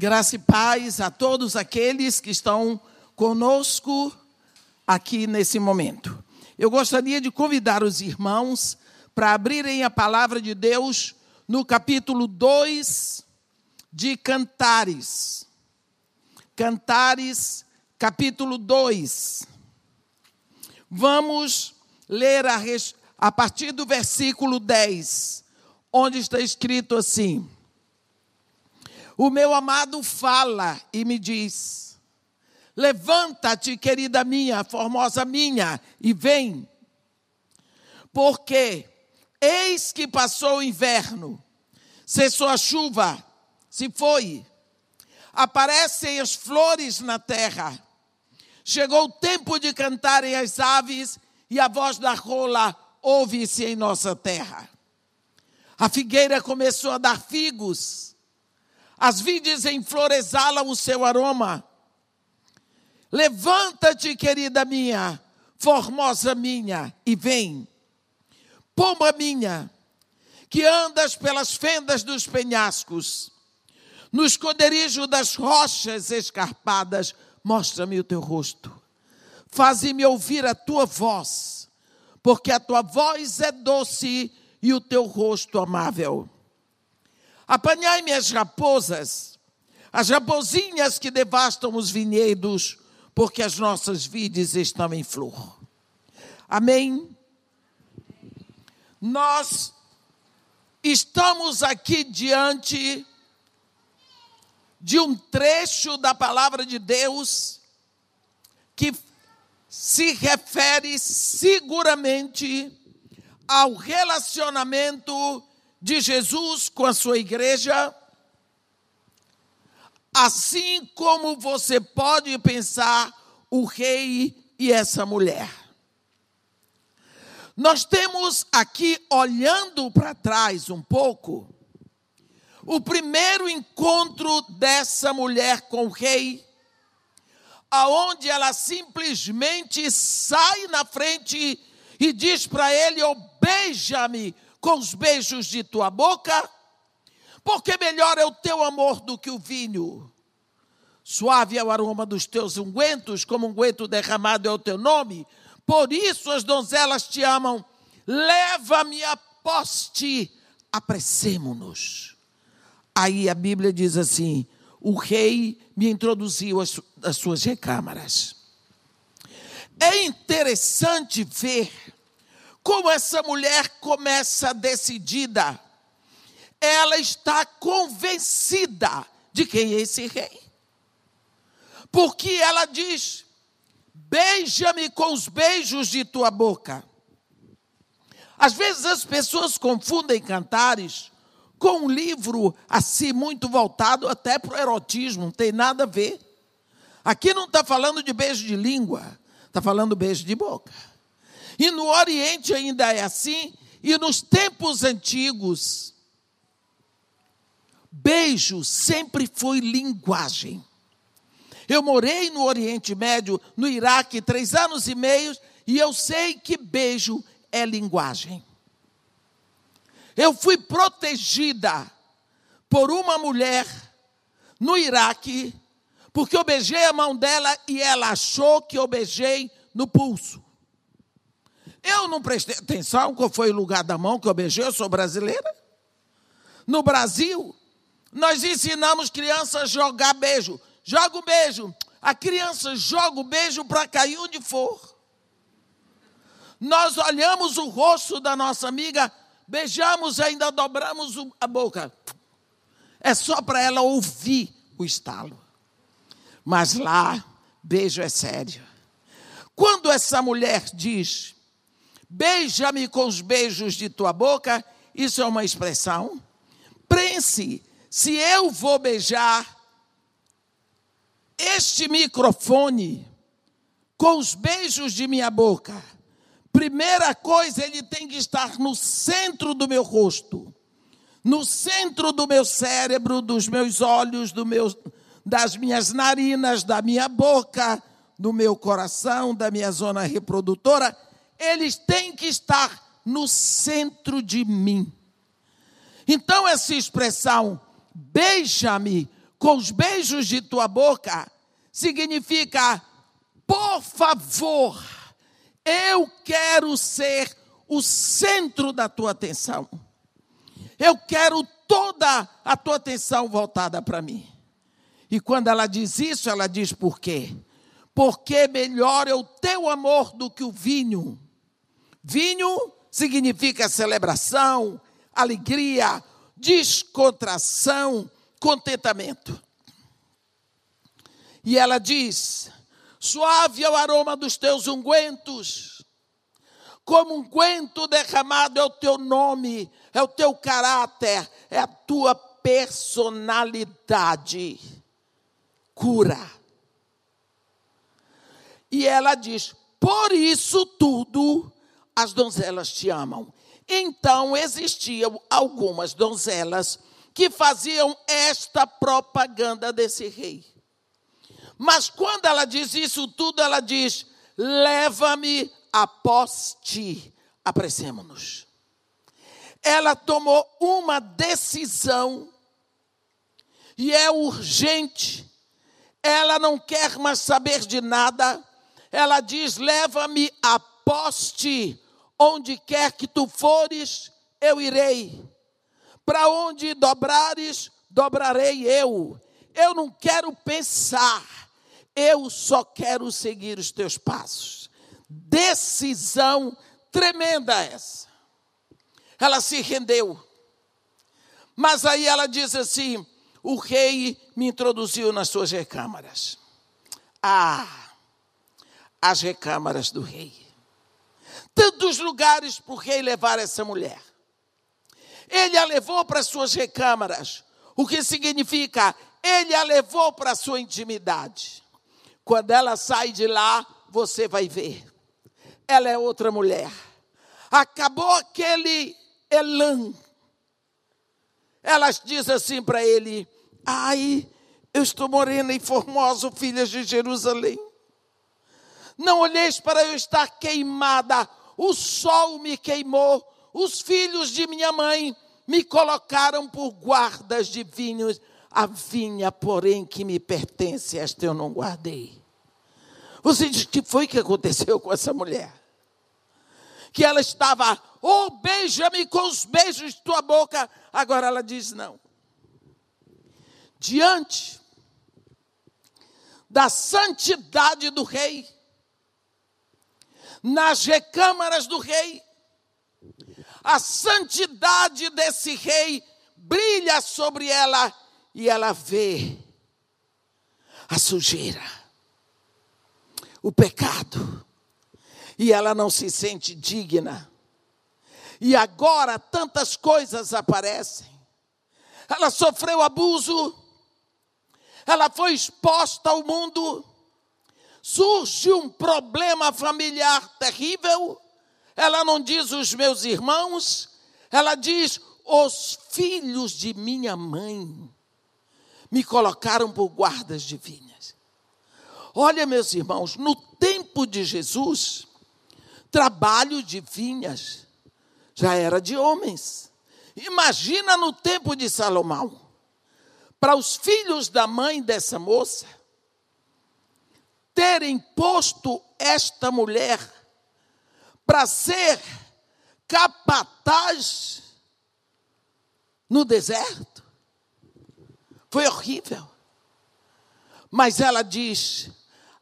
Graça e paz a todos aqueles que estão conosco aqui nesse momento. Eu gostaria de convidar os irmãos para abrirem a palavra de Deus no capítulo 2 de Cantares. Cantares, capítulo 2. Vamos ler a, a partir do versículo 10, onde está escrito assim: O meu amado fala e me diz: Levanta-te, querida minha, formosa minha, e vem. Porque eis que passou o inverno, cessou a chuva, se foi. Aparecem as flores na terra. Chegou o tempo de cantarem as aves e a voz da rola ouve-se em nossa terra. A figueira começou a dar figos, as vides exalam o seu aroma. Levanta-te, querida minha, formosa minha, e vem. Pomba minha, que andas pelas fendas dos penhascos, no esconderijo das rochas escarpadas, mostra-me o teu rosto. Faze-me ouvir a tua voz, porque a tua voz é doce e o teu rosto amável. Apanhai-me as raposas, as raposinhas que devastam os vinhedos, porque as nossas vides estão em flor. Amém? Nós estamos aqui diante de um trecho da palavra de Deus que se refere seguramente ao relacionamento de Jesus com a sua igreja, assim como você pode pensar o rei e essa mulher. Nós temos aqui, olhando para trás um pouco, o primeiro encontro dessa mulher com o rei, aonde ela simplesmente sai na frente e diz para ele: oh, beija-me com os beijos de tua boca, porque melhor é o teu amor do que o vinho. Suave é o aroma dos teus ungüentos, como unguento derramado é o teu nome. Por isso as donzelas te amam. Leva-me a poste, apressemo-nos. Aí a Bíblia diz assim: o rei me introduziu as, as suas recâmaras. É interessante ver como essa mulher começa decidida. Ela está convencida de quem é esse rei. Porque ela diz: Beija-me com os beijos de tua boca. Às vezes as pessoas confundem cantares com um livro assim muito voltado até para o erotismo, não tem nada a ver. Aqui não está falando de beijo de língua, está falando beijo de boca. E no Oriente ainda é assim, e nos tempos antigos, beijo sempre foi linguagem. Eu morei no Oriente Médio, no Iraque, três anos e meio, e eu sei que beijo é linguagem. Eu fui protegida por uma mulher no Iraque, porque eu beijei a mão dela e ela achou que eu beijei no pulso. Eu não prestei atenção qual foi o lugar da mão que eu beijei, eu sou brasileira. No Brasil, nós ensinamos crianças a jogar beijo. Joga o beijo. A criança joga o beijo para cair onde for. Nós olhamos o rosto da nossa amiga beijamos, ainda dobramos a boca. É só para ela ouvir o estalo. Mas lá, beijo é sério. Quando essa mulher diz, beija-me com os beijos de tua boca, isso é uma expressão. Pense, se eu vou beijar este microfone com os beijos de minha boca, Primeira coisa, ele tem que estar no centro do meu rosto, no centro do meu cérebro, dos meus olhos, do meu, das minhas narinas, da minha boca, do meu coração, da minha zona reprodutora. Eles têm que estar no centro de mim. Então, essa expressão, beija-me com os beijos de tua boca significa, por favor, eu quero ser o centro da tua atenção. Eu quero toda a tua atenção voltada para mim. E quando ela diz isso, ela diz por quê? Porque melhor é o teu amor do que o vinho. Vinho significa celebração, alegria, descontração, contentamento. E ela diz: suave é o aroma dos teus ungüentos, como um unguento derramado é o teu nome, é o teu caráter, é a tua personalidade. Cura. E ela diz: por isso tudo as donzelas te amam. Então existiam algumas donzelas que faziam esta propaganda desse rei. Mas quando ela diz isso tudo, ela diz: leva-me após ti, apressemos-nos. Ela tomou uma decisão e é urgente. Ela não quer mais saber de nada. Ela diz: leva-me após ti Onde quer que tu fores, eu irei. Para onde dobrares, dobrarei eu. Eu não quero pensar, eu só quero seguir os teus passos. Decisão tremenda essa. Ela se rendeu. Mas aí ela diz assim: o rei me introduziu nas suas recâmaras. Ah, as recâmaras do rei tantos lugares para o rei levar essa mulher. Ele a levou para suas recâmaras, o que significa ele a levou para sua intimidade. Quando ela sai de lá, você vai ver. Ela é outra mulher. Acabou aquele elan. Ela diz assim para ele: Ai, eu estou morena e formosa, filha de Jerusalém. Não olheis para eu estar queimada o sol me queimou, os filhos de minha mãe me colocaram por guardas de vinhos, a vinha, porém, que me pertence, esta eu não guardei. Você diz que foi que aconteceu com essa mulher? Que ela estava, oh, beija-me com os beijos de tua boca. Agora ela diz não. Diante da santidade do rei, nas recâmaras do rei. A santidade desse rei brilha sobre ela e ela vê a sujeira, o pecado, e ela não se sente digna. E agora tantas coisas aparecem. Ela sofreu abuso, ela foi exposta ao mundo, surge um problema familiar terrível, ela não diz os meus irmãos, ela diz os filhos de minha mãe me colocaram por guardas de vinhas. Olha, meus irmãos, no tempo de Jesus, trabalho de vinhas já era de homens. Imagina no tempo de Salomão. Para os filhos da mãe dessa moça, terem posto esta mulher para ser capataz no deserto. Foi horrível. Mas ela diz: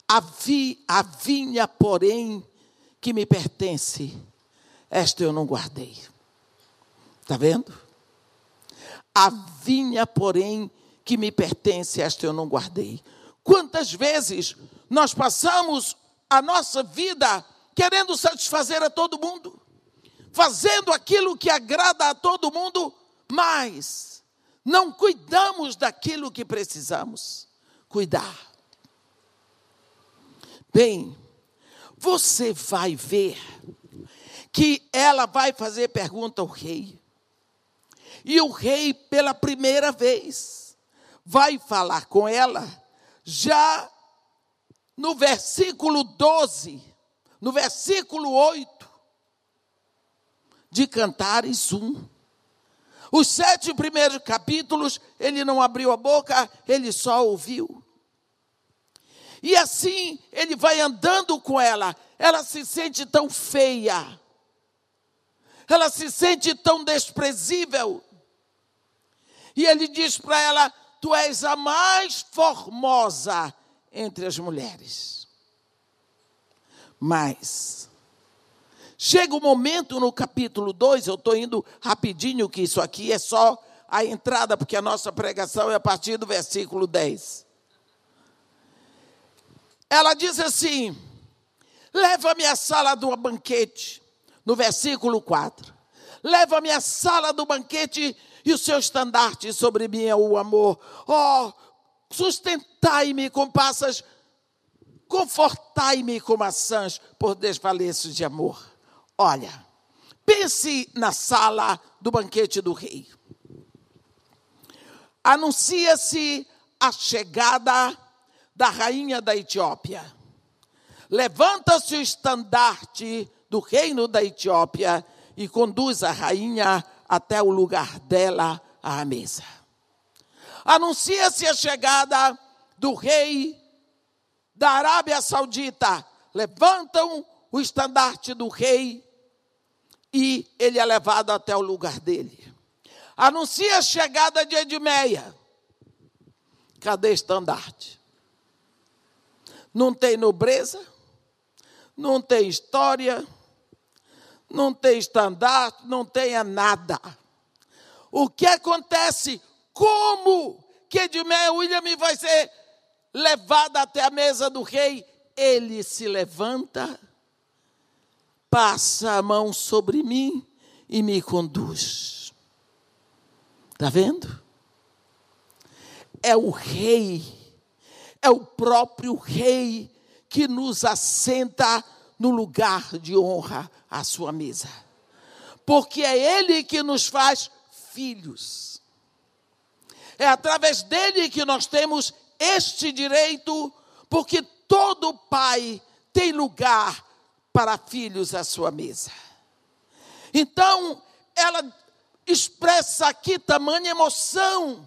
a, vi, a vinha, porém, que me pertence, esta eu não guardei. Está vendo? A vinha, porém, que me pertence, esta eu não guardei. Quantas vezes nós passamos a nossa vida querendo satisfazer a todo mundo, fazendo aquilo que agrada a todo mundo, mas não cuidamos daquilo que precisamos cuidar. Bem, você vai ver que ela vai fazer pergunta ao rei. E o rei, pela primeira vez, vai falar com ela, já no versículo 12, no versículo 8 de Cantares 1. Os sete primeiros capítulos, ele não abriu a boca, ele só ouviu. E assim ele vai andando com ela. Ela se sente tão feia. Ela se sente tão desprezível. E ele diz para ela: Tu és a mais formosa entre as mulheres. Mas, chega o um momento no capítulo 2, eu estou indo rapidinho, que isso aqui é só a entrada, porque a nossa pregação é a partir do versículo 10. Ela diz assim: leva-me à sala do banquete, no versículo 4. Leva-me à sala do banquete e o seu estandarte sobre mim é o amor. Oh, sustentai-me com passas, confortai-me com maçãs, por desfaleços de amor. Olha, pense na sala do banquete do rei. Anuncia-se a chegada da rainha da Etiópia. Levanta-se o estandarte do reino da Etiópia e conduz a rainha até o lugar dela à mesa. Anuncia-se a chegada do rei da Arábia Saudita. Levantam o estandarte do rei e ele é levado até o lugar dele. Anuncia a chegada de Edmeia. Cadê estandarte? não tem nobreza, não tem história, não tem estandarte, não tem nada. O que acontece? Como que Edmé William vai ser levado até a mesa do rei? Ele se levanta, passa a mão sobre mim e me conduz. Está vendo? É o rei é o próprio Rei que nos assenta no lugar de honra à sua mesa. Porque é Ele que nos faz filhos. É através dele que nós temos este direito, porque todo pai tem lugar para filhos à sua mesa. Então, ela expressa aqui tamanha emoção,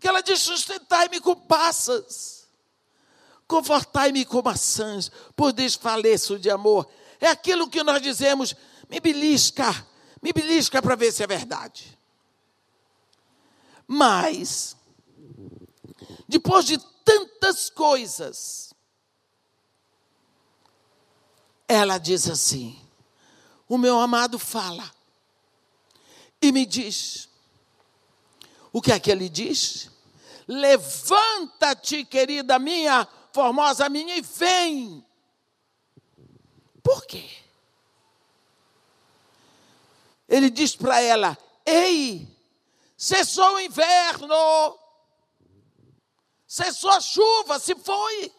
que ela diz: sustentai-me com passas Confortai-me com maçãs, por desfaleço de amor. É aquilo que nós dizemos, me belisca, me belisca para ver se é verdade. Mas, depois de tantas coisas, ela diz assim: o meu amado fala e me diz. O que é que ele diz? Levanta-te, querida minha, formosa minha, e vem. Por quê? Ele diz para ela: Ei, cessou o inverno, cessou a chuva, se foi.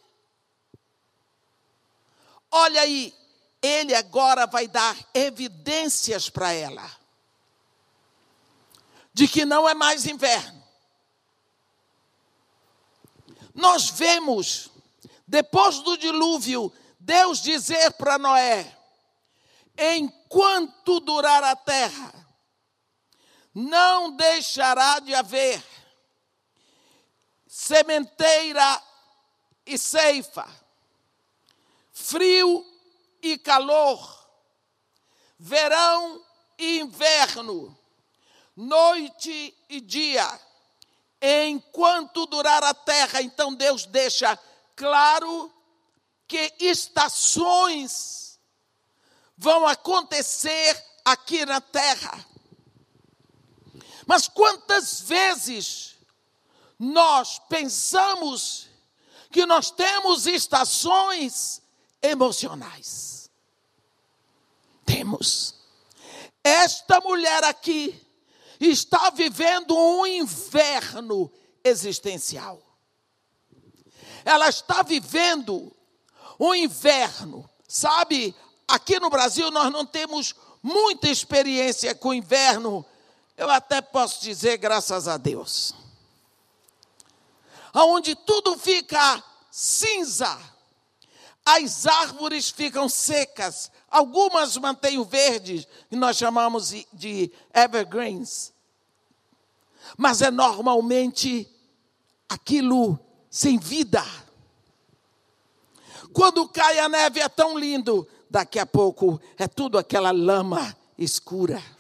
Olha aí, ele agora vai dar evidências para ela de que não é mais inverno. Nós vemos depois do dilúvio, Deus dizer para Noé: enquanto durar a terra, não deixará de haver sementeira e ceifa, frio e calor, verão e inverno, noite e dia. Enquanto durar a terra, então Deus deixa claro que estações vão acontecer aqui na terra. Mas quantas vezes nós pensamos que nós temos estações emocionais? Temos. Esta mulher aqui está vivendo um inverno existencial ela está vivendo um inverno. Sabe, aqui no Brasil nós não temos muita experiência com inverno. Eu até posso dizer graças a Deus. Onde tudo fica cinza, as árvores ficam secas, algumas mantêm o verde, que nós chamamos de evergreens, mas é normalmente aquilo sem vida. Quando cai a neve é tão lindo, daqui a pouco é tudo aquela lama escura.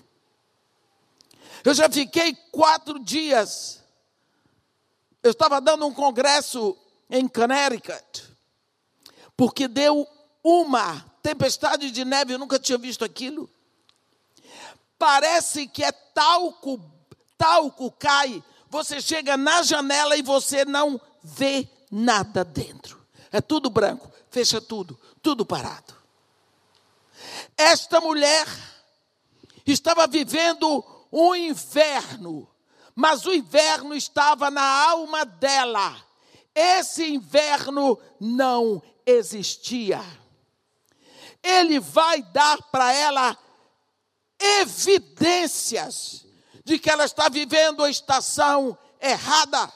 Eu já fiquei quatro dias. Eu estava dando um congresso em Connecticut, porque deu uma tempestade de neve, eu nunca tinha visto aquilo. Parece que é talco, talco cai. Você chega na janela e você não vê nada dentro. É tudo branco, fecha tudo, tudo parado. Esta mulher estava vivendo um inverno, mas o inverno estava na alma dela. Esse inverno não existia. Ele vai dar para ela evidências de que ela está vivendo a estação errada.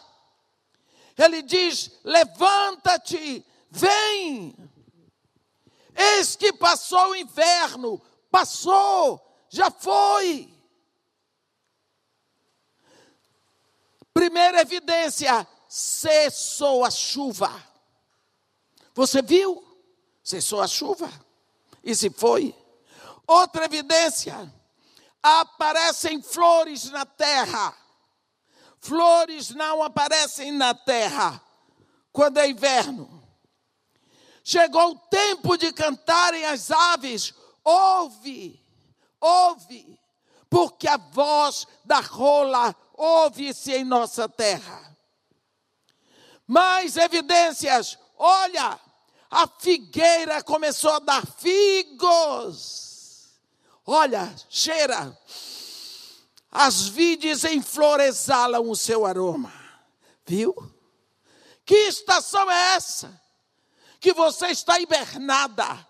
Ele diz: levanta-te, vem. Eis que passou o inverno, passou, já foi. Primeira evidência: cessou a chuva. Você viu? Cessou a chuva. E se foi. Outra evidência: aparecem flores na terra. Flores não aparecem na terra quando é inverno. Chegou o tempo de cantarem as aves. Ouve, ouve, porque a voz da rola ouve-se em nossa terra. Mais evidências, olha, a figueira começou a dar figos. Olha, cheira. As vides em flor exalam o seu aroma. Viu? Que estação é essa? Que você está hibernada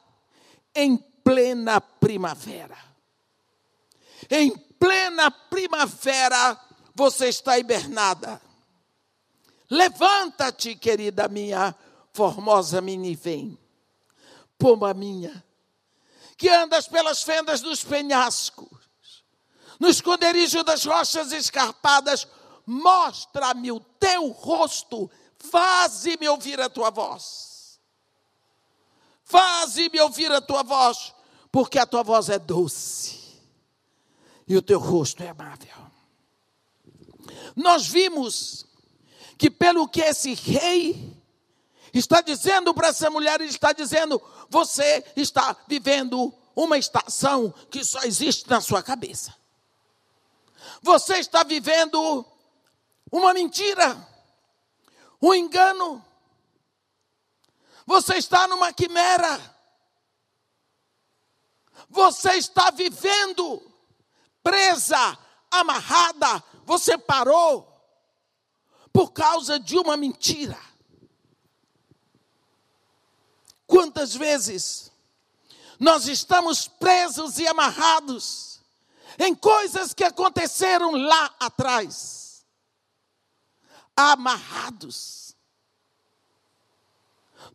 em plena primavera. Em plena primavera, você está hibernada. Levanta-te, querida minha formosa vem, pomba minha, que andas pelas fendas dos penhascos, no esconderijo das rochas escarpadas, mostra-me o teu rosto, faze-me ouvir a tua voz. Faze-me ouvir a tua voz, porque a tua voz é doce e o teu rosto é amável. Nós vimos que pelo que esse rei está dizendo para essa mulher, ele está dizendo: você está vivendo uma estação que só existe na sua cabeça. Você está vivendo uma mentira, um engano. Você está numa quimera. Você está vivendo presa, amarrada, você parou por causa de uma mentira. Quantas vezes nós estamos presos e amarrados em coisas que aconteceram lá atrás? Amarrados.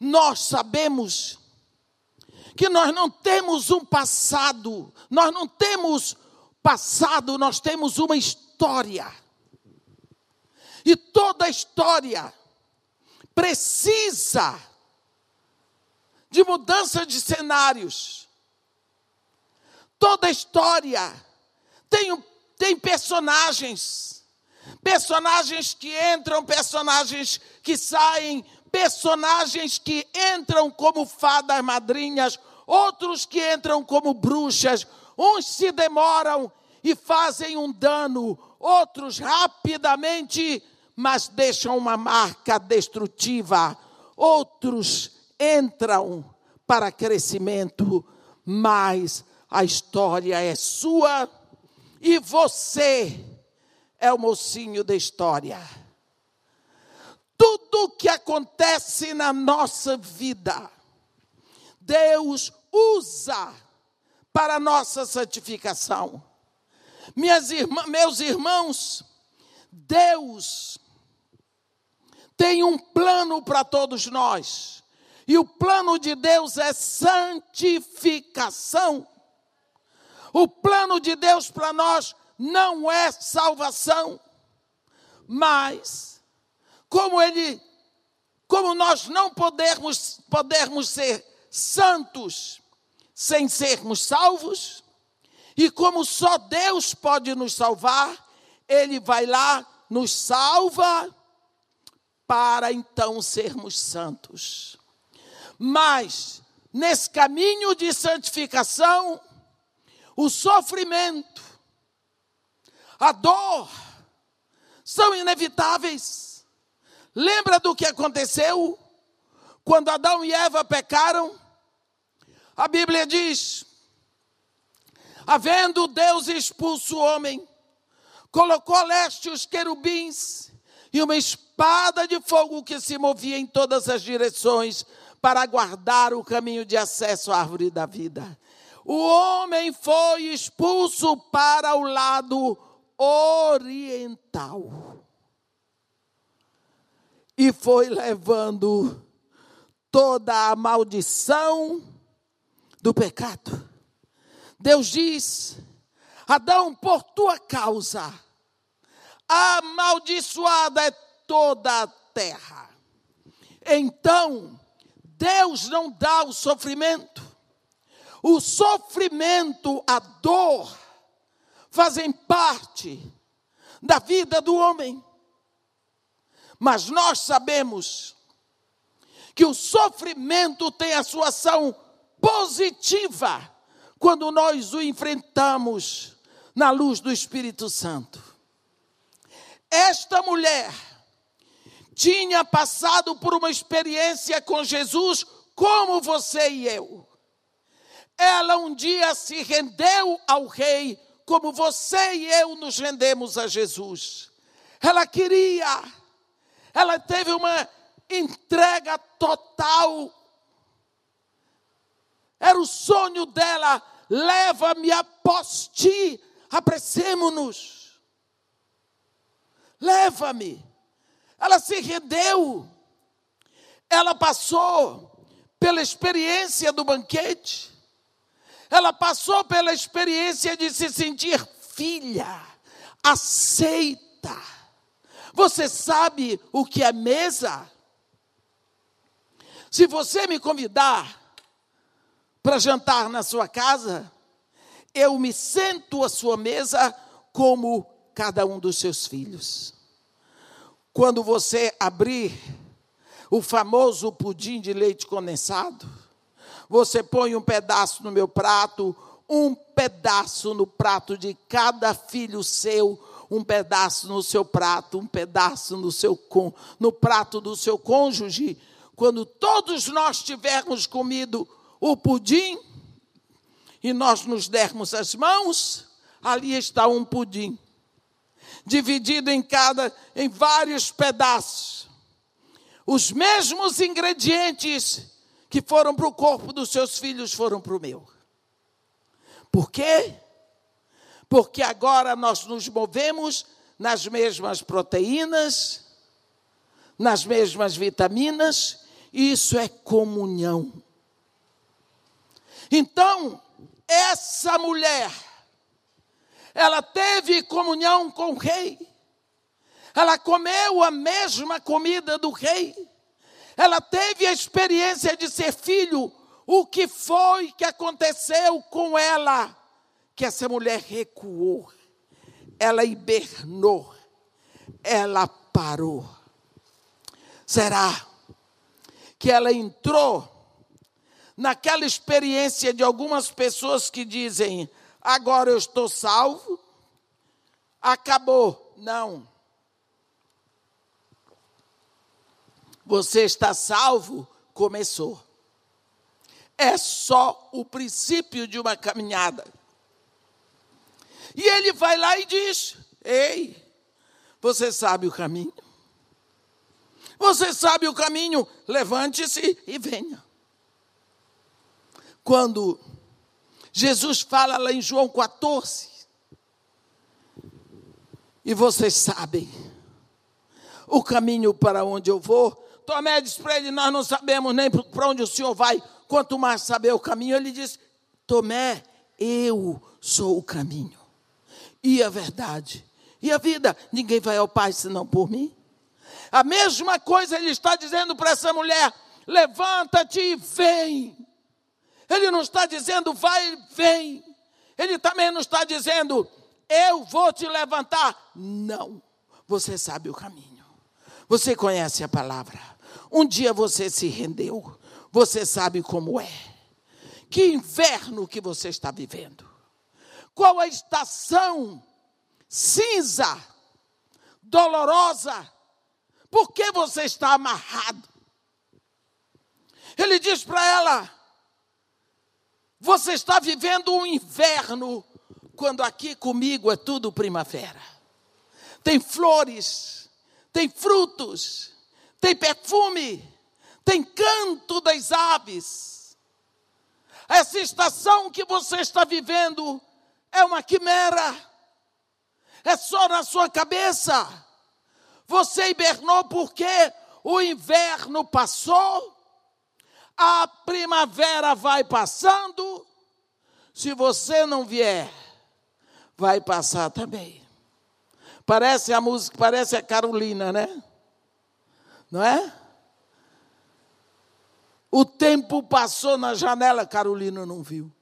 Nós sabemos que nós não temos um passado, nós não temos passado, nós temos uma história. E toda história precisa de mudança de cenários. Toda história tem, tem personagens, personagens que entram, personagens que saem, personagens que entram como fadas madrinhas, outros que entram como bruxas, uns se demoram e fazem um dano, outros rapidamente, mas deixam uma marca destrutiva, outros entram para crescimento, mas a história é sua e você é o mocinho da história. Tudo que acontece na nossa vida, Deus usa para a nossa santificação. Minhas irmã, meus irmãos, Deus tem um plano para todos nós. E o plano de Deus é santificação. O plano de Deus para nós não é salvação. Mas, como ele, como nós não podemos, podemos ser santos sem sermos salvos, e como só Deus pode nos salvar, Ele vai lá, nos salva, para então sermos santos. Mas, nesse caminho de santificação, o sofrimento, a dor, são inevitáveis. Lembra do que aconteceu quando Adão e Eva pecaram? A Bíblia diz: havendo Deus expulso o homem, colocou leste os querubins e uma espada de fogo que se movia em todas as direções para guardar o caminho de acesso à árvore da vida. O homem foi expulso para o lado oriental e foi levando toda a maldição do pecado. Deus diz: Adão, por tua causa, amaldiçoada é toda a terra. Então, Deus não dá o sofrimento. O sofrimento, a dor, fazem parte da vida do homem. Mas nós sabemos que o sofrimento tem a sua ação positiva quando nós o enfrentamos na luz do Espírito Santo. Esta mulher tinha passado por uma experiência com Jesus como você e eu. Ela um dia se rendeu ao rei como você e eu nos rendemos a Jesus. Ela queria, ela teve uma entrega total era o sonho dela. Leva-me após ti. Apressemo-nos. Leva-me. Ela se rendeu. Ela passou pela experiência do banquete. Ela passou pela experiência de se sentir filha, aceita. Você sabe o que é mesa? Se você me convidar para jantar na sua casa, eu me sento à sua mesa como cada um dos seus filhos. Quando você abrir o famoso pudim de leite condensado, você põe um pedaço no meu prato, um pedaço no prato de cada filho seu, um pedaço no seu prato, um pedaço no seu no prato do seu cônjuge. Quando todos nós tivermos comido o pudim e nós nos dermos as mãos, ali está um pudim, dividido em cada em vários pedaços. Os mesmos ingredientes que foram para o corpo dos seus filhos foram para o meu. Por quê? Porque agora nós nos movemos nas mesmas proteínas, nas mesmas vitaminas, isso é comunhão. Então, essa mulher, ela teve comunhão com o rei, ela comeu a mesma comida do rei, ela teve a experiência de ser filho. O que foi que aconteceu com ela? Que essa mulher recuou, ela hibernou, ela parou. Será que ela entrou naquela experiência de algumas pessoas que dizem: agora eu estou salvo, acabou. Não. Você está salvo, começou. É só o princípio de uma caminhada. E ele vai lá e diz: Ei, você sabe o caminho? Você sabe o caminho? Levante-se e venha quando Jesus fala lá em João 14, e vocês sabem o caminho para onde eu vou. Tomé disse para ele: Nós não sabemos nem para onde o senhor vai, quanto mais saber o caminho. Ele disse: Tomé, eu sou o caminho, e a verdade, E a vida? Ninguém vai ao Pai senão por mim. A mesma coisa ele está dizendo para essa mulher: levanta-te e vem. Ele não está dizendo vai e vem. Ele também não está dizendo eu vou te levantar. Não. Você sabe o caminho. Você conhece a palavra. Um dia você se rendeu. Você sabe como é. Que inverno que você está vivendo. Qual a estação cinza, dolorosa? Por que você está amarrado? Ele diz para ela: Você está vivendo um inverno, quando aqui comigo é tudo primavera. Tem flores, tem frutos, tem perfume, tem canto das aves. Essa estação que você está vivendo é uma quimera, é só na sua cabeça. Você hibernou porque o inverno passou, a primavera vai passando. Se você não vier, vai passar também. Parece a música, parece a Carolina, né? Não é? O tempo passou na janela, Carolina não viu.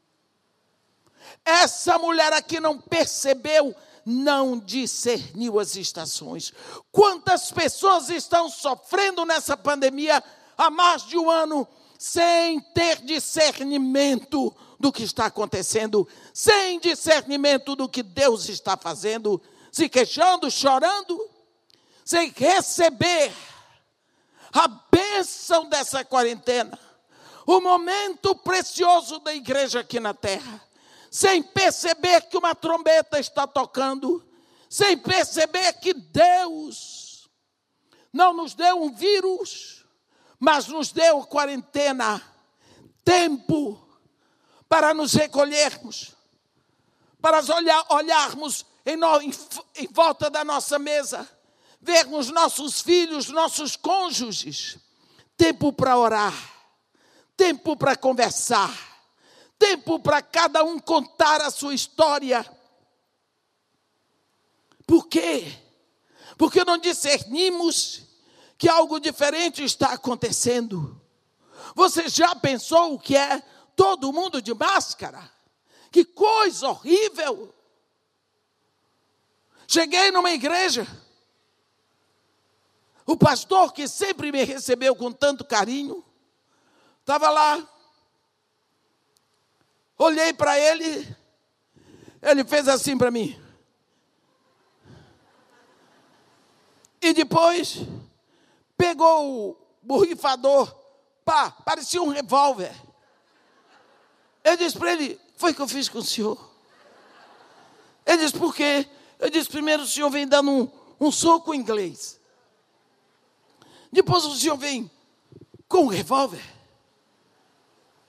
Essa mulher aqui não percebeu não discerniu as estações. Quantas pessoas estão sofrendo nessa pandemia há mais de um ano sem ter discernimento do que está acontecendo, sem discernimento do que Deus está fazendo, se queixando, chorando, sem receber a bênção dessa quarentena, o momento precioso da igreja aqui na terra sem perceber que uma trombeta está tocando, sem perceber que Deus não nos deu um vírus, mas nos deu quarentena, tempo para nos recolhermos, para olhar, olharmos em, no, em, em volta da nossa mesa, vermos nossos filhos, nossos cônjuges, tempo para orar, tempo para conversar tempo para cada um contar a sua história. Por quê? Porque não discernimos que algo diferente está acontecendo. Você já pensou o que é todo mundo de máscara? Que coisa horrível! Cheguei numa igreja, o pastor que sempre me recebeu com tanto carinho, estava lá Olhei para ele, ele fez assim para mim. E depois pegou o borrifador, pá, parecia um revólver. Eu disse para ele: Foi que eu fiz com o senhor? Ele disse: Por quê? Eu disse: Primeiro o senhor vem dando um, um soco inglês. Depois o senhor vem com um revólver.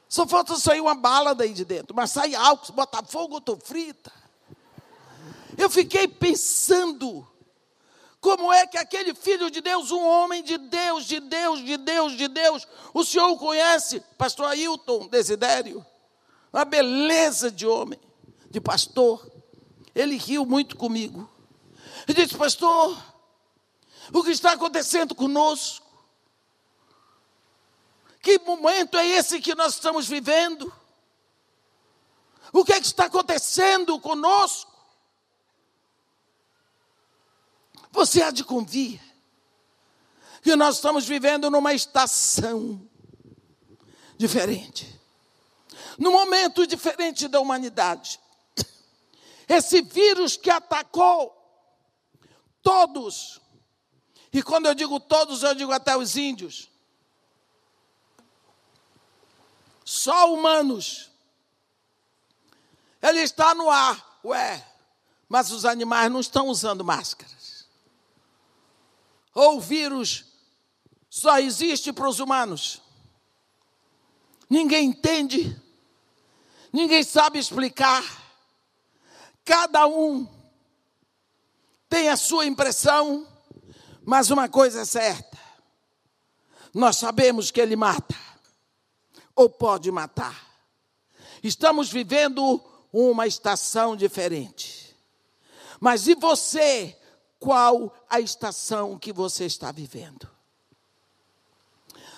Só falta sair uma bala daí de dentro, mas sai álcool, bota fogo, tu frita. Eu fiquei pensando, como é que aquele filho de Deus, um homem de Deus, de Deus, de Deus, de Deus, o senhor o conhece, pastor Ailton Desidério, uma beleza de homem, de pastor. Ele riu muito comigo. Ele disse, pastor, o que está acontecendo conosco? Que momento é esse que nós estamos vivendo? O que é que está acontecendo conosco? Você há de convir que nós estamos vivendo numa estação diferente, num momento diferente da humanidade. Esse vírus que atacou todos, e quando eu digo todos, eu digo até os índios, só humanos. Ele está no ar, ué, mas os animais não estão usando máscaras. Ou vírus só existe para os humanos. Ninguém entende, ninguém sabe explicar. Cada um tem a sua impressão, mas uma coisa é certa: nós sabemos que ele mata ou pode matar. Estamos vivendo uma estação diferente. Mas e você qual a estação que você está vivendo.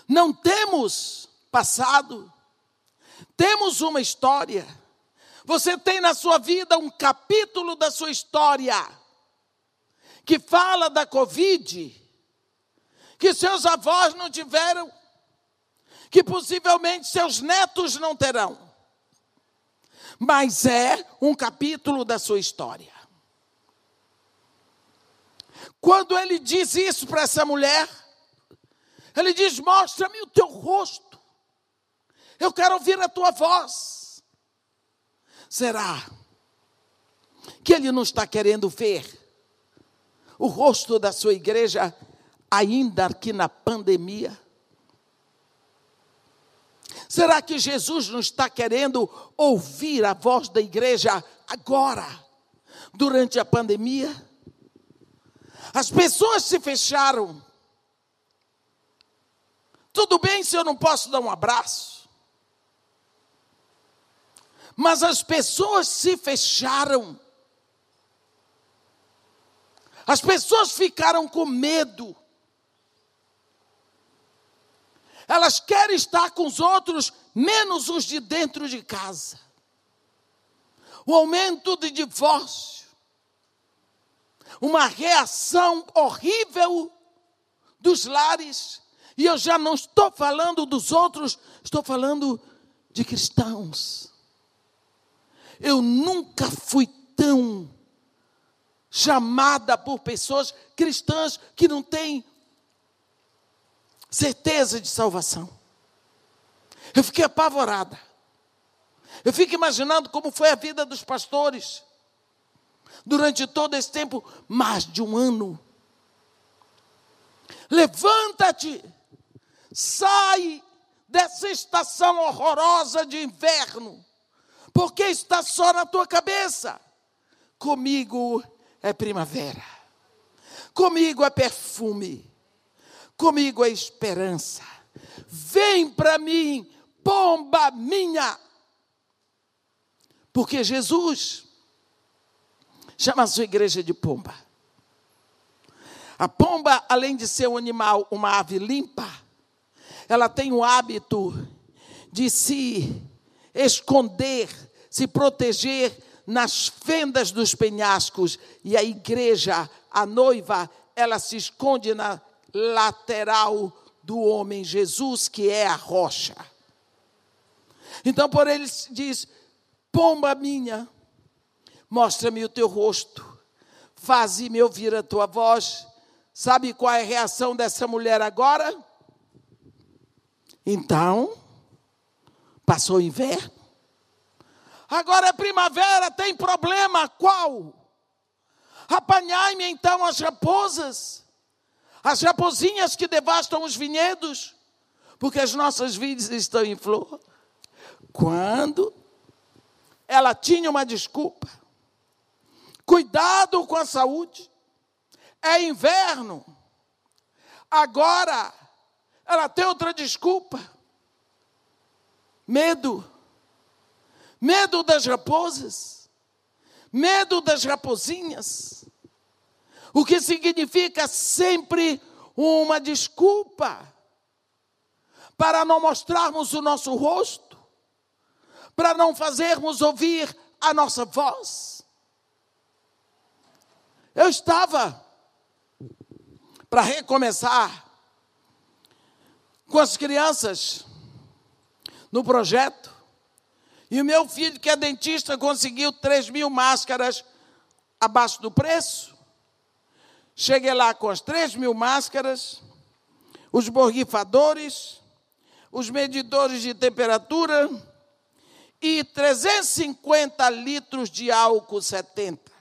Não temos passado, temos uma história. Você tem na sua vida um capítulo da sua história que fala da Covid, que seus avós não tiveram, que possivelmente seus netos não terão. Mas é um capítulo da sua história. Quando ele diz isso para essa mulher, ele diz: Mostra-me o teu rosto, eu quero ouvir a tua voz. Será que ele não está querendo ver o rosto da sua igreja, ainda aqui na pandemia? Será que Jesus não está querendo ouvir a voz da igreja agora, durante a pandemia? As pessoas se fecharam. Tudo bem se eu não posso dar um abraço. Mas as pessoas se fecharam. As pessoas ficaram com medo. Elas querem estar com os outros, menos os de dentro de casa. O aumento de divórcio. Uma reação horrível dos lares. E eu já não estou falando dos outros, estou falando de cristãos. Eu nunca fui tão chamada por pessoas cristãs que não têm certeza de salvação. Eu fiquei apavorada. Eu fico imaginando como foi a vida dos pastores durante todo esse tempo mais de um ano. Levanta-te, sai dessa estação horrorosa de inverno, porque está só na tua cabeça. Comigo é primavera, comigo é perfume, comigo é esperança. Vem para mim, pomba minha. Porque Jesus chama a sua igreja de pomba. A pomba, além de ser um animal, uma ave limpa, ela tem o hábito de se esconder, se proteger nas fendas dos penhascos. E a igreja, a noiva, ela se esconde na lateral do homem Jesus, que é a rocha. Então, por ele diz: Pomba minha, mostra-me o teu rosto, faze-me ouvir a tua voz. Sabe qual é a reação dessa mulher agora? Então, passou o inverno. Agora é primavera, tem problema. Qual? Apanhai-me então as raposas as raposinhas que devastam os vinhedos, porque as nossas vidas estão em flor. Quando ela tinha uma desculpa, cuidado com a saúde, é inverno. Agora, ela tem outra desculpa: medo. Medo das raposas, medo das raposinhas o que significa sempre uma desculpa para não mostrarmos o nosso rosto, para não fazermos ouvir a nossa voz. Eu estava para recomeçar com as crianças no projeto, e o meu filho, que é dentista, conseguiu 3 mil máscaras abaixo do preço. Cheguei lá com as 3 mil máscaras, os borrifadores, os medidores de temperatura e 350 litros de álcool 70.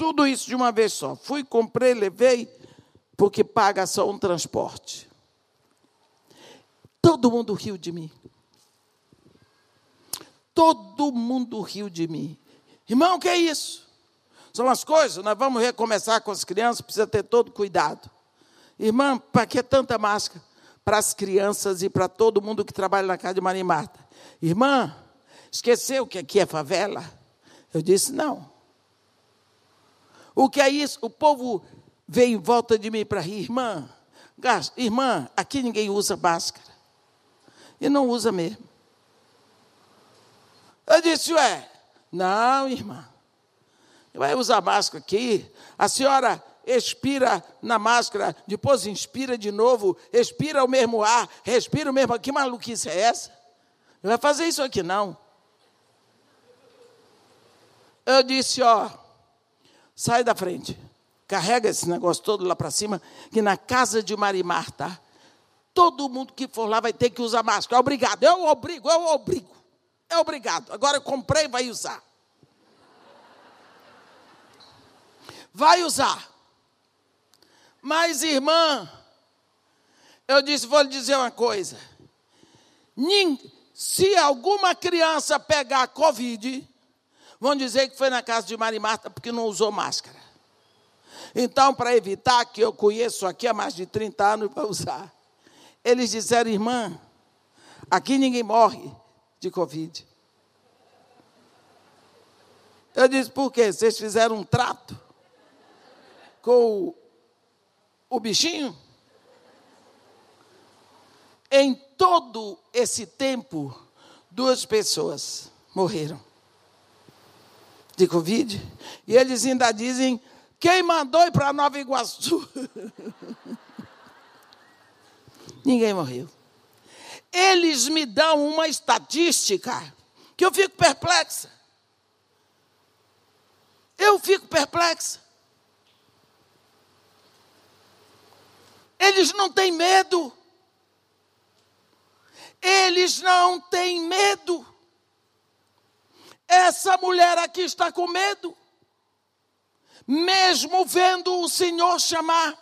Tudo isso de uma vez só. Fui, comprei, levei, porque paga só um transporte. Todo mundo riu de mim. Todo mundo riu de mim. Irmão, o que é isso? São as coisas, nós vamos recomeçar com as crianças, precisa ter todo cuidado. Irmã, para que tanta máscara? Para as crianças e para todo mundo que trabalha na casa de Maria Marta. Irmã, esqueceu que aqui é favela? Eu disse, não. O que é isso? O povo veio em volta de mim para rir. Irmã, irmã, aqui ninguém usa máscara. E não usa mesmo. Eu disse, ué, não, irmã. Vai usar máscara aqui. A senhora expira na máscara, depois inspira de novo, expira o mesmo ar, respira o mesmo. Que maluquice é essa? Não vai fazer isso aqui, não. Eu disse, ó, sai da frente. Carrega esse negócio todo lá para cima, que na casa de Marimar, tá? Todo mundo que for lá vai ter que usar máscara. É obrigado, eu obrigo, eu obrigo. É obrigado. Agora eu comprei, vai usar. Vai usar. Mas, irmã, eu disse, vou lhe dizer uma coisa. Se alguma criança pegar Covid, vão dizer que foi na casa de Maria Marta porque não usou máscara. Então, para evitar que eu conheço aqui há mais de 30 anos para usar, eles disseram, irmã, aqui ninguém morre de Covid. Eu disse, por quê? Vocês fizeram um trato com o, o bichinho? Em todo esse tempo, duas pessoas morreram de Covid. E eles ainda dizem: quem mandou ir para Nova Iguaçu? Ninguém morreu. Eles me dão uma estatística que eu fico perplexa. Eu fico perplexa. Eles não têm medo. Eles não têm medo. Essa mulher aqui está com medo. Mesmo vendo o Senhor chamar,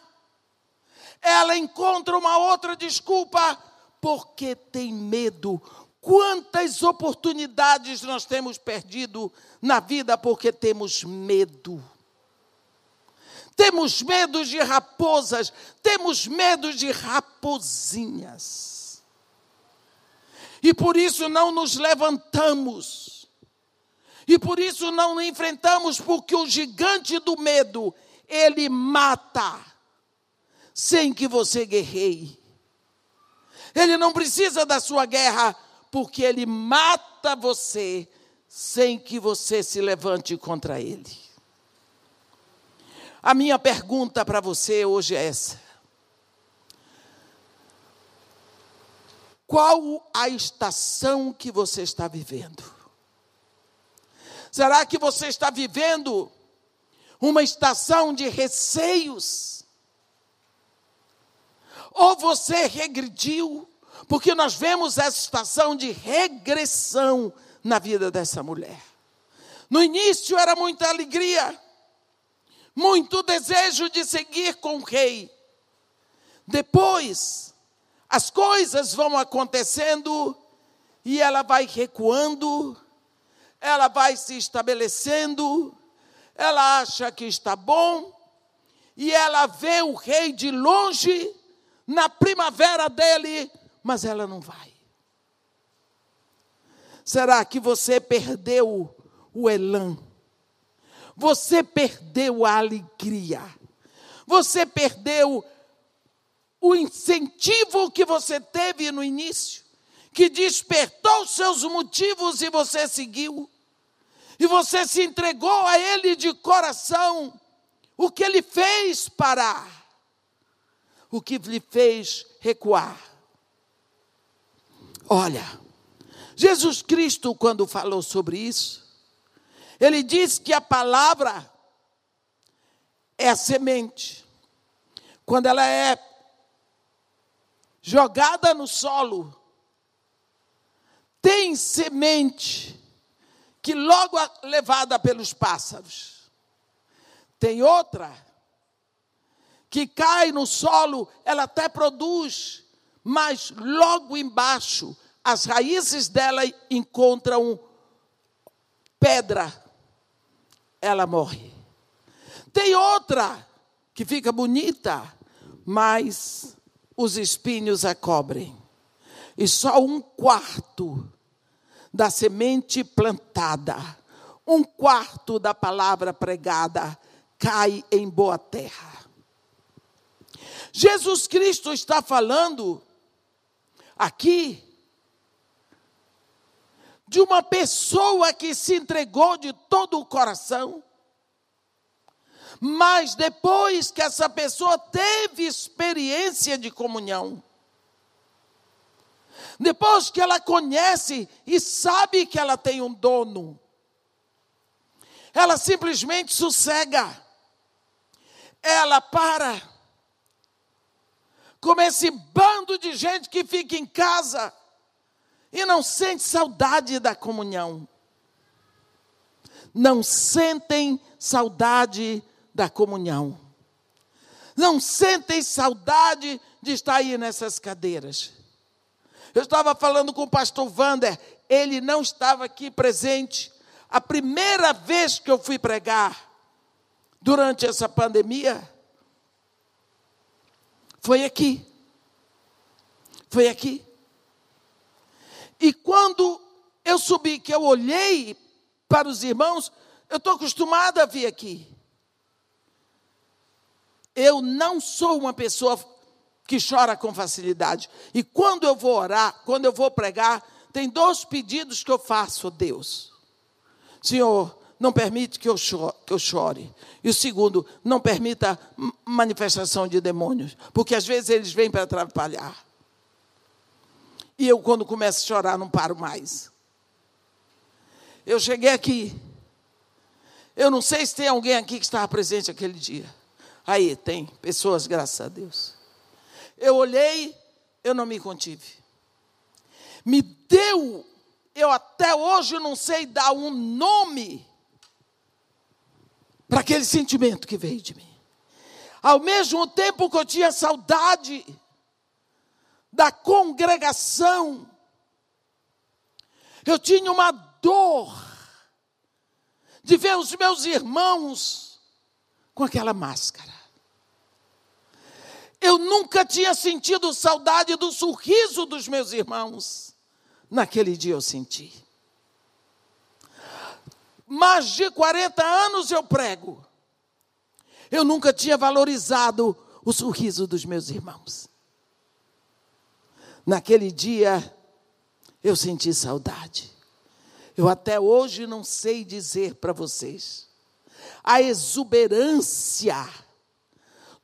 ela encontra uma outra desculpa, porque tem medo. Quantas oportunidades nós temos perdido na vida porque temos medo. Temos medo de raposas, temos medo de raposinhas. E por isso não nos levantamos e por isso não enfrentamos, porque o gigante do medo, ele mata, sem que você guerreie. Ele não precisa da sua guerra, porque ele mata você, sem que você se levante contra ele. A minha pergunta para você hoje é essa. Qual a estação que você está vivendo? Será que você está vivendo uma estação de receios? Ou você regrediu? Porque nós vemos essa estação de regressão na vida dessa mulher. No início era muita alegria, muito desejo de seguir com o rei. Depois, as coisas vão acontecendo e ela vai recuando ela vai se estabelecendo, ela acha que está bom, e ela vê o rei de longe, na primavera dele, mas ela não vai. Será que você perdeu o elan? Você perdeu a alegria? Você perdeu o incentivo que você teve no início? Que despertou seus motivos e você seguiu. E você se entregou a Ele de coração. O que Ele fez parar? O que lhe fez recuar? Olha, Jesus Cristo, quando falou sobre isso, ele diz que a palavra é a semente. Quando ela é jogada no solo, tem semente que logo é levada pelos pássaros. Tem outra que cai no solo, ela até produz, mas logo embaixo as raízes dela encontram pedra, ela morre. Tem outra que fica bonita, mas os espinhos a cobrem e só um quarto da semente plantada, um quarto da palavra pregada cai em boa terra. Jesus Cristo está falando aqui de uma pessoa que se entregou de todo o coração, mas depois que essa pessoa teve experiência de comunhão, depois que ela conhece e sabe que ela tem um dono, ela simplesmente sossega, ela para, como esse bando de gente que fica em casa e não sente saudade da comunhão. Não sentem saudade da comunhão. Não sentem saudade de estar aí nessas cadeiras. Eu estava falando com o pastor Vander, ele não estava aqui presente. A primeira vez que eu fui pregar durante essa pandemia foi aqui. Foi aqui. E quando eu subi, que eu olhei para os irmãos, eu estou acostumada a vir aqui. Eu não sou uma pessoa que chora com facilidade. E quando eu vou orar, quando eu vou pregar, tem dois pedidos que eu faço a Deus. Senhor, não permite que eu, chore, que eu chore. E o segundo, não permita manifestação de demônios, porque às vezes eles vêm para atrapalhar. E eu, quando começo a chorar, não paro mais. Eu cheguei aqui. Eu não sei se tem alguém aqui que estava presente aquele dia. Aí, tem pessoas, graças a Deus. Eu olhei, eu não me contive. Me deu, eu até hoje não sei dar um nome para aquele sentimento que veio de mim. Ao mesmo tempo que eu tinha saudade da congregação, eu tinha uma dor de ver os meus irmãos com aquela máscara. Eu nunca tinha sentido saudade do sorriso dos meus irmãos. Naquele dia eu senti. Mais de 40 anos eu prego. Eu nunca tinha valorizado o sorriso dos meus irmãos. Naquele dia, eu senti saudade. Eu até hoje não sei dizer para vocês a exuberância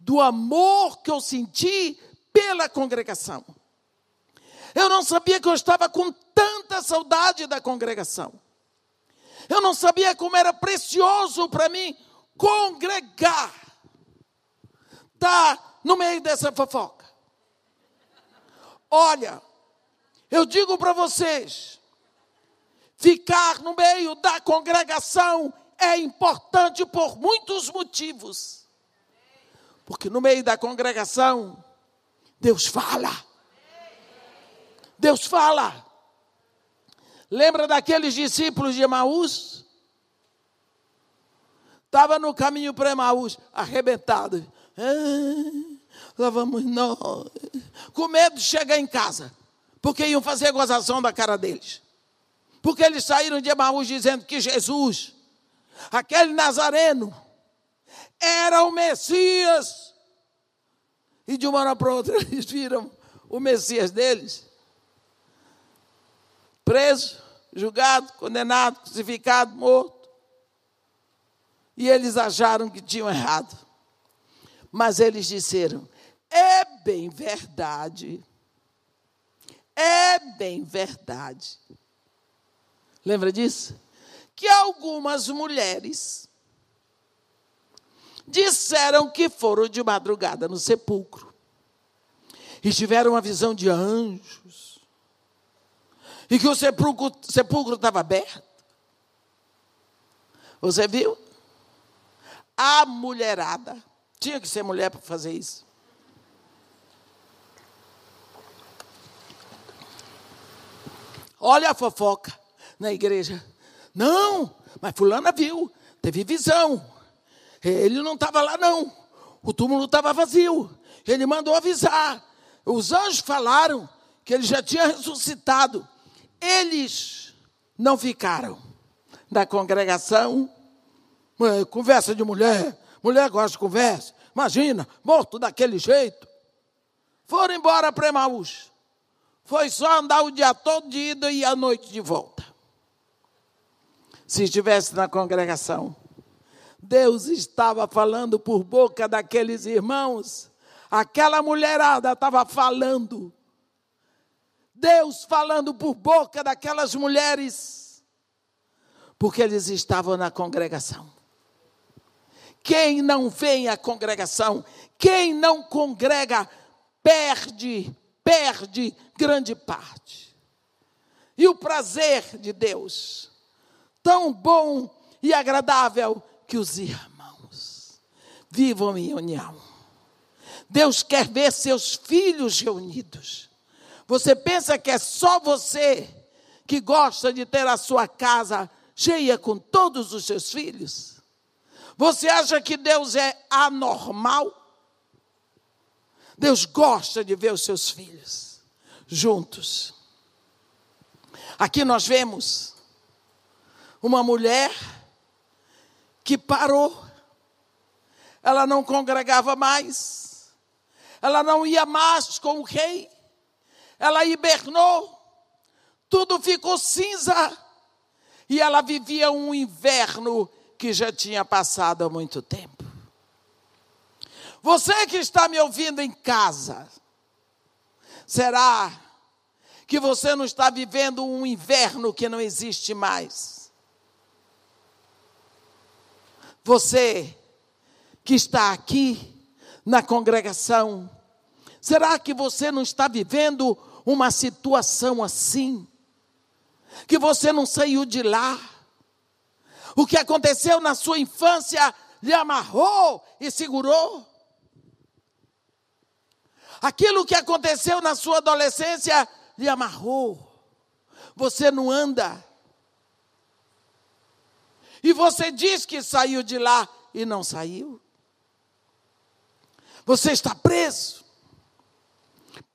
do amor que eu senti pela congregação. Eu não sabia que eu estava com tanta saudade da congregação. Eu não sabia como era precioso para mim congregar, tá no meio dessa fofoca. Olha, eu digo para vocês, ficar no meio da congregação é importante por muitos motivos. Porque no meio da congregação, Deus fala. Deus fala. Lembra daqueles discípulos de Emaús? Estava no caminho para Emaús, arrebentado. Ah, lá vamos nós. Com medo de chegar em casa, porque iam fazer gozação da cara deles. Porque eles saíram de Emaús dizendo que Jesus, aquele nazareno, era o Messias. E de uma hora para outra eles viram o Messias deles. Preso, julgado, condenado, crucificado, morto. E eles acharam que tinham errado. Mas eles disseram: é bem verdade. É bem verdade. Lembra disso? Que algumas mulheres disseram que foram de madrugada no sepulcro e tiveram uma visão de anjos e que o sepulcro estava aberto. Você viu? A mulherada tinha que ser mulher para fazer isso. Olha a fofoca na igreja. Não, mas fulana viu, teve visão. Ele não estava lá, não. O túmulo estava vazio. Ele mandou avisar. Os anjos falaram que ele já tinha ressuscitado. Eles não ficaram da congregação. Conversa de mulher, mulher gosta de conversa. Imagina, morto daquele jeito. Foram embora para Emaús. Foi só andar o dia todo de ida e a noite de volta. Se estivesse na congregação, Deus estava falando por boca daqueles irmãos, aquela mulherada estava falando. Deus falando por boca daquelas mulheres, porque eles estavam na congregação. Quem não vem à congregação, quem não congrega, perde, perde grande parte. E o prazer de Deus, tão bom e agradável, que os irmãos vivam em união. Deus quer ver seus filhos reunidos. Você pensa que é só você que gosta de ter a sua casa cheia com todos os seus filhos? Você acha que Deus é anormal? Deus gosta de ver os seus filhos juntos. Aqui nós vemos uma mulher que parou, ela não congregava mais, ela não ia mais com o rei, ela hibernou, tudo ficou cinza, e ela vivia um inverno que já tinha passado há muito tempo. Você que está me ouvindo em casa, será que você não está vivendo um inverno que não existe mais? Você que está aqui na congregação, será que você não está vivendo uma situação assim? Que você não saiu de lá? O que aconteceu na sua infância lhe amarrou e segurou. Aquilo que aconteceu na sua adolescência lhe amarrou. Você não anda. E você diz que saiu de lá e não saiu. Você está preso.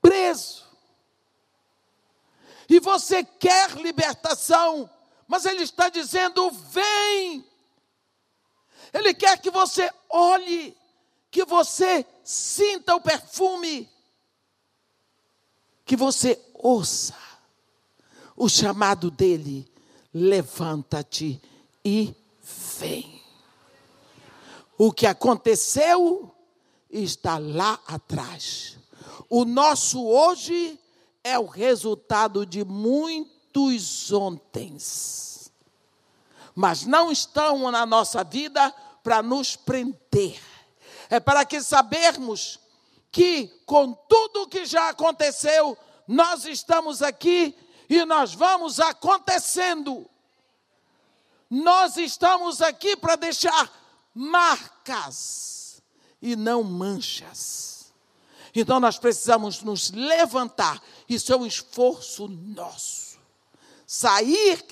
Preso. E você quer libertação mas ele está dizendo: vem. Ele quer que você olhe, que você sinta o perfume, que você ouça o chamado dele: levanta-te e vem. O que aconteceu está lá atrás. O nosso hoje é o resultado de muito muitos ontens, mas não estão na nossa vida para nos prender. É para que sabermos que com tudo que já aconteceu, nós estamos aqui e nós vamos acontecendo. Nós estamos aqui para deixar marcas e não manchas. Então nós precisamos nos levantar. Isso é um esforço nosso sair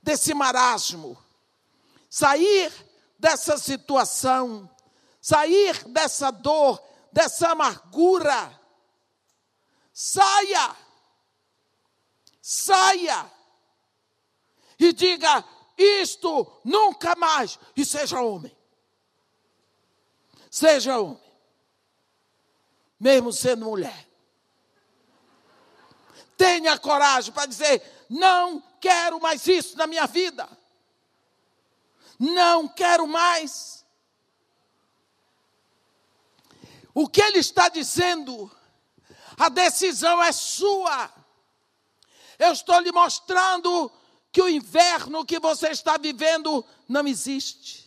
desse marasmo, sair dessa situação, sair dessa dor, dessa amargura. Saia, saia e diga: isto nunca mais, e seja homem. Seja homem, mesmo sendo mulher. Tenha coragem para dizer: não quero mais isso na minha vida. Não quero mais. O que ele está dizendo, a decisão é sua. Eu estou lhe mostrando que o inverno que você está vivendo não existe.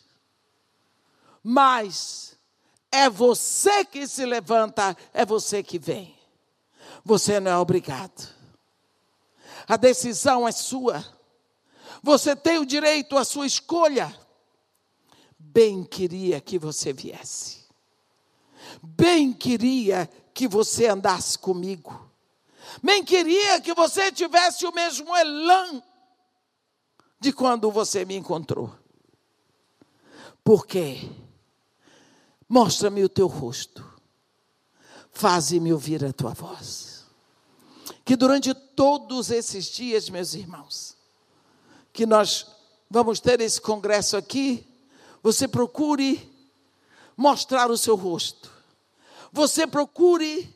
Mas é você que se levanta, é você que vem. Você não é obrigado. A decisão é sua. Você tem o direito à sua escolha. Bem queria que você viesse. Bem queria que você andasse comigo. Bem queria que você tivesse o mesmo elan de quando você me encontrou. Por quê? Mostra-me o teu rosto. Faze-me ouvir a tua voz que durante todos esses dias, meus irmãos, que nós vamos ter esse congresso aqui, você procure mostrar o seu rosto. Você procure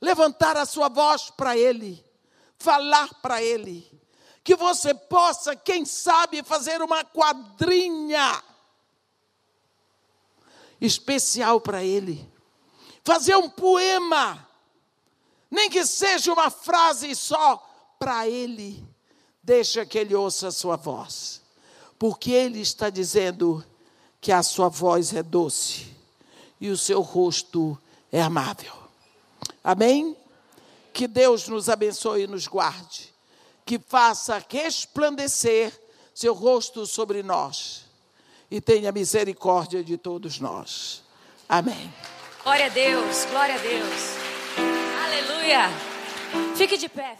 levantar a sua voz para Ele, falar para Ele. Que você possa, quem sabe, fazer uma quadrinha especial para Ele. Fazer um poema, nem que seja uma frase só para Ele. Deixa que Ele ouça a sua voz, porque Ele está dizendo que a sua voz é doce e o seu rosto é amável. Amém? Que Deus nos abençoe e nos guarde, que faça resplandecer seu rosto sobre nós e tenha misericórdia de todos nós. Amém. Glória a Deus, glória a Deus. Aleluia. Fique de pé.